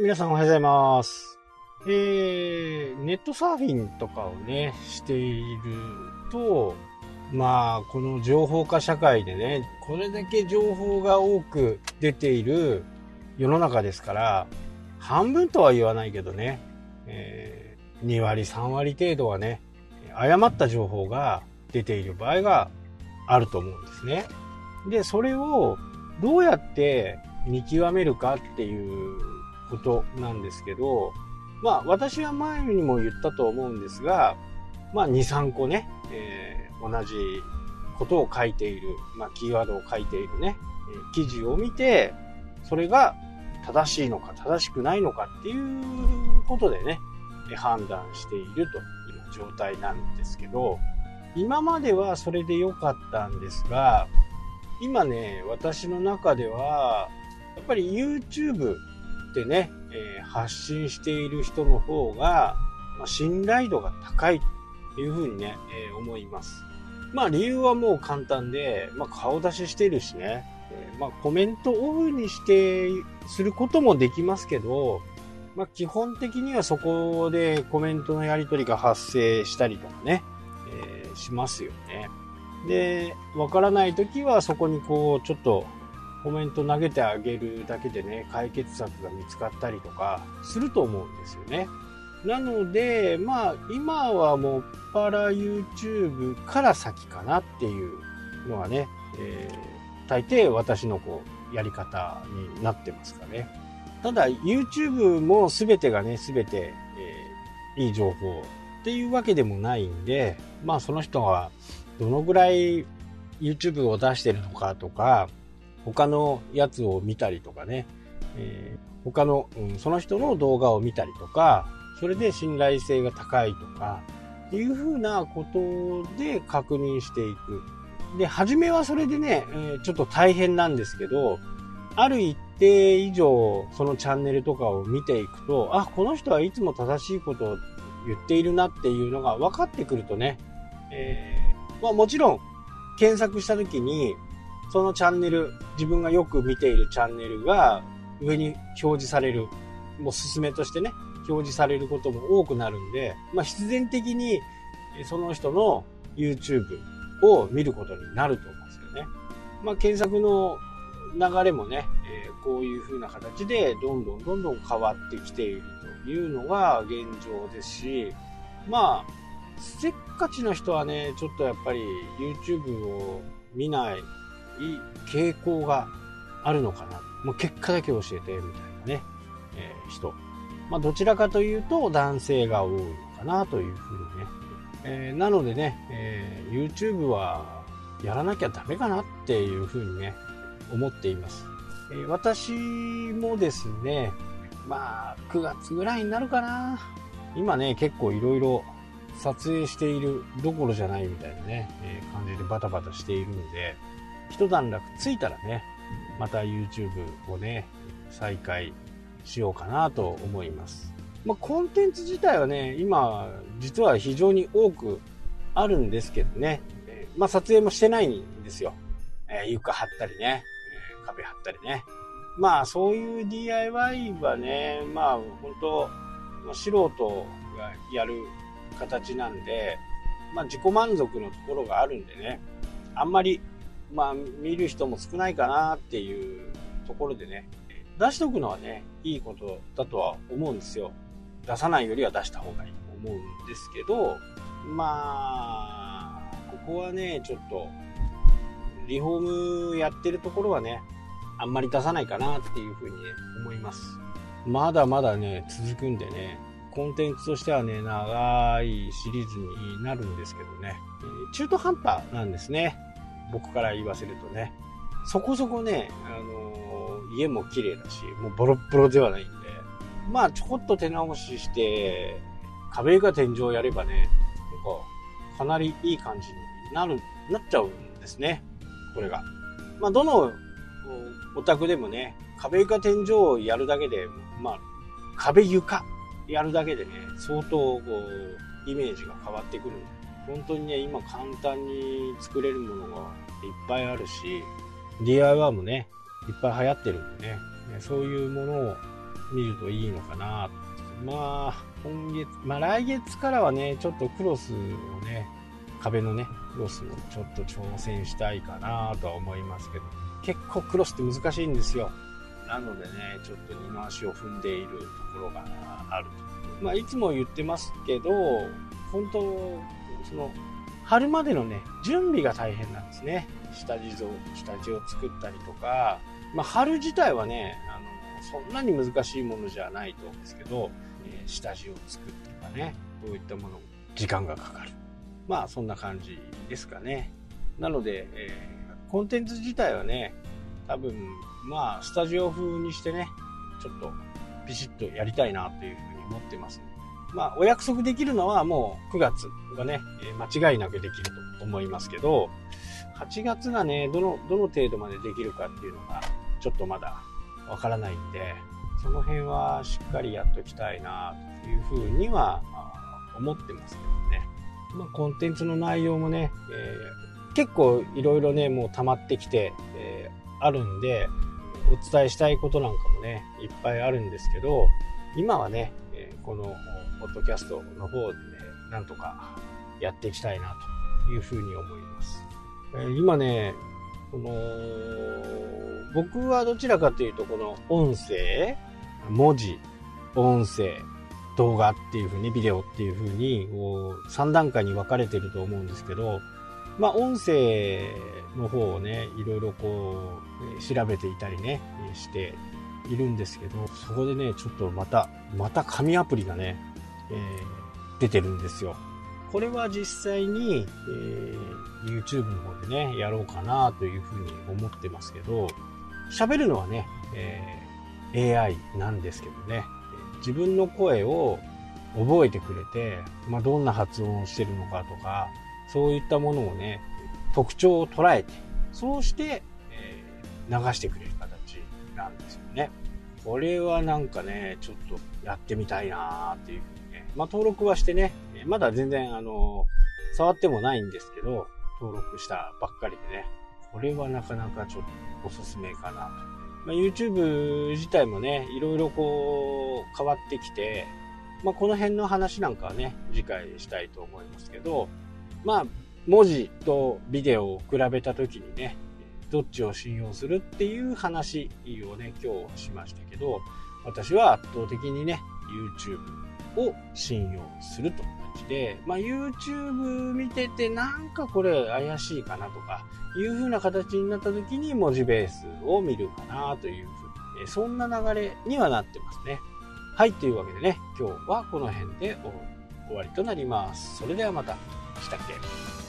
皆さんおはようございます。えー、ネットサーフィンとかをね、していると、まあ、この情報化社会でね、これだけ情報が多く出ている世の中ですから、半分とは言わないけどね、えー、2割、3割程度はね、誤った情報が出ている場合があると思うんですね。で、それをどうやって見極めるかっていうことなんですけど、まあ私は前にも言ったと思うんですが、まあ2、3個ね、えー、同じことを書いている、まあキーワードを書いているね、え、記事を見て、それが正しいのか正しくないのかっていうことでね、判断しているという状態なんですけど、今まではそれで良かったんですが、今ね、私の中では、やっぱり YouTube でね、えー、発信している人の方が、まあ、信頼度が高いというふうにね、えー、思います。まあ理由はもう簡単で、まあ顔出ししてるしね、えー、まあコメントオフにして、することもできますけど、まあ基本的にはそこでコメントのやり取りが発生したりとかね、えー、しますよね。で、わからないときはそこにこう、ちょっとコメント投げてあげるだけでね、解決策が見つかったりとかすると思うんですよね。なので、まあ、今はもっぱら YouTube から先かなっていうのがね、えー、大抵私のこう、やり方になってますかね。ただ、YouTube も全てがね、全て、えー、いい情報っていうわけでもないんで、まあ、その人はどのぐらい YouTube を出してるのかとか、他のやつを見たりとかね、えー、他の、うん、その人の動画を見たりとか、それで信頼性が高いとか、いうふうなことで確認していく。で、初めはそれでね、えー、ちょっと大変なんですけど、ある一定以上、そのチャンネルとかを見ていくと、あ、この人はいつも正しいことを言っているなっていうのが分かってくるとね、えー、まあもちろん、検索した時に、そのチャンネル、自分がよく見ているチャンネルが上に表示される、もうすすめとしてね、表示されることも多くなるんで、まあ必然的にその人の YouTube を見ることになると思うんですよね。まあ検索の流れもね、えー、こういう風な形でどんどんどんどん変わってきているというのが現状ですし、まあ、せっかちの人はね、ちょっとやっぱり YouTube を見ない傾向があるのかな。もう結果だけ教えて、みたいなね、えー、人。まあ、どちらかというと男性が多いのかなというふうにね。えー、なのでね、えー、YouTube はやらなきゃダメかなっていうふうにね、思っています。え、私もですね、まあ、9月ぐらいになるかな。今ね、結構いろいろ撮影しているどころじゃないみたいなね、え、感じでバタバタしているので、一段落ついたらね、また YouTube をね、再開しようかなと思います。まあ、コンテンツ自体はね、今、実は非常に多くあるんですけどね、え、まあ、撮影もしてないんですよ。えー、床張ったりね、えー、壁張ったりね。まあ、そういう DIY はね、まあ、本当素人がやる形なんで、まあ、自己満足のところがあるんでね、あんまりまあ、見る人も少ないかなっていうところでね、出しておくのはね、いいことだとは思うんですよ。出さないよりは出した方がいいと思うんですけど、まあ、ここはね、ちょっと、リフォームやってるところはね、あんまり出さないかなっていうふうにね、思います。まだまだね、続くんでね、コンテンツとしてはね、長いシリーズになるんですけどね、中途半端なんですね。僕から言わせるとね。そこそこね、あのー、家も綺麗だし、もうボロッボロではないんで、まあちょこっと手直しして、壁が天井やればね、なんか、かなりいい感じになる、なっちゃうんですね。これが。まあどのお宅でもね、壁床天井をやるだけで、まあ、壁床やるだけでね、相当こう、イメージが変わってくるんで本当にね、今簡単に作れるものがいっぱいあるし、DIY もね、いっぱい流行ってるんでね、そういうものを見るといいのかな。まあ、今月、まあ来月からはね、ちょっとクロスをね、壁のね、クロスをちょっと挑戦したいかなとは思いますけど、結構クロスって難しいんですよ。なのでね、ちょっと二の足を踏んでいるところがあると。まあ、いつも言ってますけど、本当、その、春までのね、準備が大変なんですね。下地を、下地を作ったりとか、まあ、春自体はね、あの、そんなに難しいものじゃないと思うんですけど、えー、下地を作るとかね、そういったもの、時間がかかる。まあ、そんな感じですかね。なので、えー、コンテンツ自体はね、多分、まあ、スタジオ風にしてね、ちょっとビシッとやりたいなというふうに思ってますの。まあ、お約束できるのはもう9月がね、間違いなくできると思いますけど、8月がね、どの、どの程度までできるかっていうのが、ちょっとまだわからないんで、その辺はしっかりやっときたいなというふうには思ってますけどね。まあ、コンテンツの内容もね、えー、結構いろいろね、もう溜まってきて、えー、あるんで、お伝えしたいことなんかもね、いっぱいあるんですけど、今はね、このポッドキャストの方で、ね、なんとかやっていきたいなというふうに思います。今ね、この、僕はどちらかというと、この音声、文字、音声、動画っていうふうに、ビデオっていうふうに、3段階に分かれてると思うんですけど、まあ、音声の方をね、いろいろこう、調べていたりね、しているんですけど、そこでね、ちょっとまた、また紙アプリがね、えー、出てるんですよ。これは実際に、えー、YouTube の方でね、やろうかなというふうに思ってますけど、喋るのはね、えー、AI なんですけどね、自分の声を覚えてくれて、まあ、どんな発音をしてるのかとか、そういったものをね、特徴を捉えて、そうして、えー、流してくれるなんですよね。これはなんかね、ちょっとやってみたいなーっていうふうにね。まあ、登録はしてね、まだ全然あの、触ってもないんですけど、登録したばっかりでね、これはなかなかちょっとおすすめかなと。まあ、YouTube 自体もね、いろいろこう変わってきて、まあ、この辺の話なんかはね、次回したいと思いますけど、まあ、文字とビデオを比べた時にね、どっちを信用するっていう話をね、今日しましたけど、私は圧倒的にね、YouTube を信用するという感じで、まあ、YouTube 見ててなんかこれ怪しいかなとか、いう風な形になった時に文字ベースを見るかなというふうに、そんな流れにはなってますね。はい、というわけでね、今日はこの辺で終わりとなります。それではまた。したっけ？